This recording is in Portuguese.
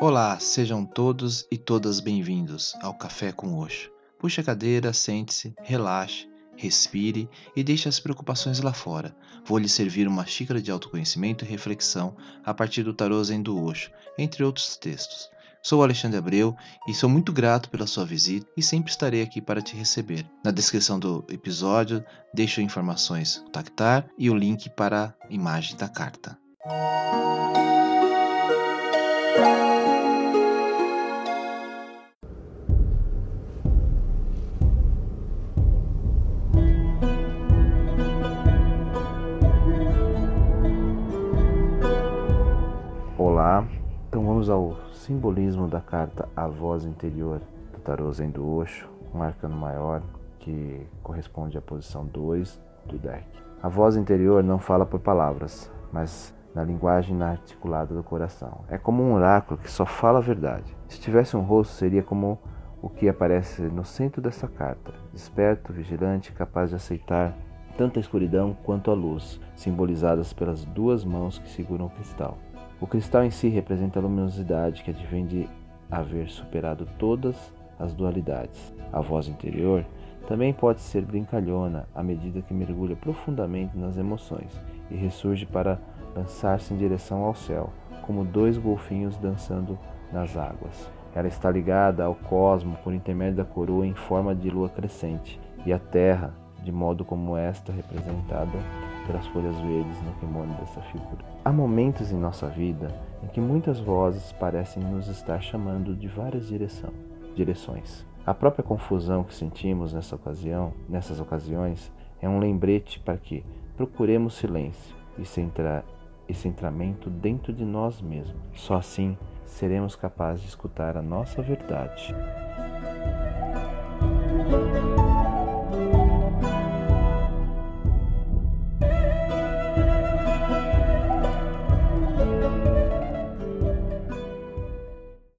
Olá, sejam todos e todas bem-vindos ao Café com Oxo. Puxe a cadeira, sente-se, relaxe, respire e deixe as preocupações lá fora. Vou lhe servir uma xícara de autoconhecimento e reflexão a partir do tarô Zen do Oxo, entre outros textos. Sou Alexandre Abreu e sou muito grato pela sua visita e sempre estarei aqui para te receber. Na descrição do episódio deixo informações do Tactar e o link para a imagem da carta. Vamos ao simbolismo da carta A Voz Interior do Tarô Zen do Osho, um arcano maior que corresponde à posição 2 do deck. A voz interior não fala por palavras, mas na linguagem inarticulada do coração. É como um oráculo que só fala a verdade. Se tivesse um rosto, seria como o que aparece no centro dessa carta, desperto, vigilante, capaz de aceitar tanto a escuridão quanto a luz, simbolizadas pelas duas mãos que seguram o cristal. O cristal em si representa a luminosidade que advém de haver superado todas as dualidades. A voz interior também pode ser brincalhona à medida que mergulha profundamente nas emoções e ressurge para lançar-se em direção ao céu, como dois golfinhos dançando nas águas. Ela está ligada ao cosmo por intermédio da coroa em forma de lua crescente e à terra, de modo como esta representada pelas folhas verdes no kimono dessa figura. Há momentos em nossa vida em que muitas vozes parecem nos estar chamando de várias direção, direções. A própria confusão que sentimos nessa ocasião, nessas ocasiões, é um lembrete para que procuremos silêncio e, e centramento dentro de nós mesmos. Só assim seremos capazes de escutar a nossa verdade.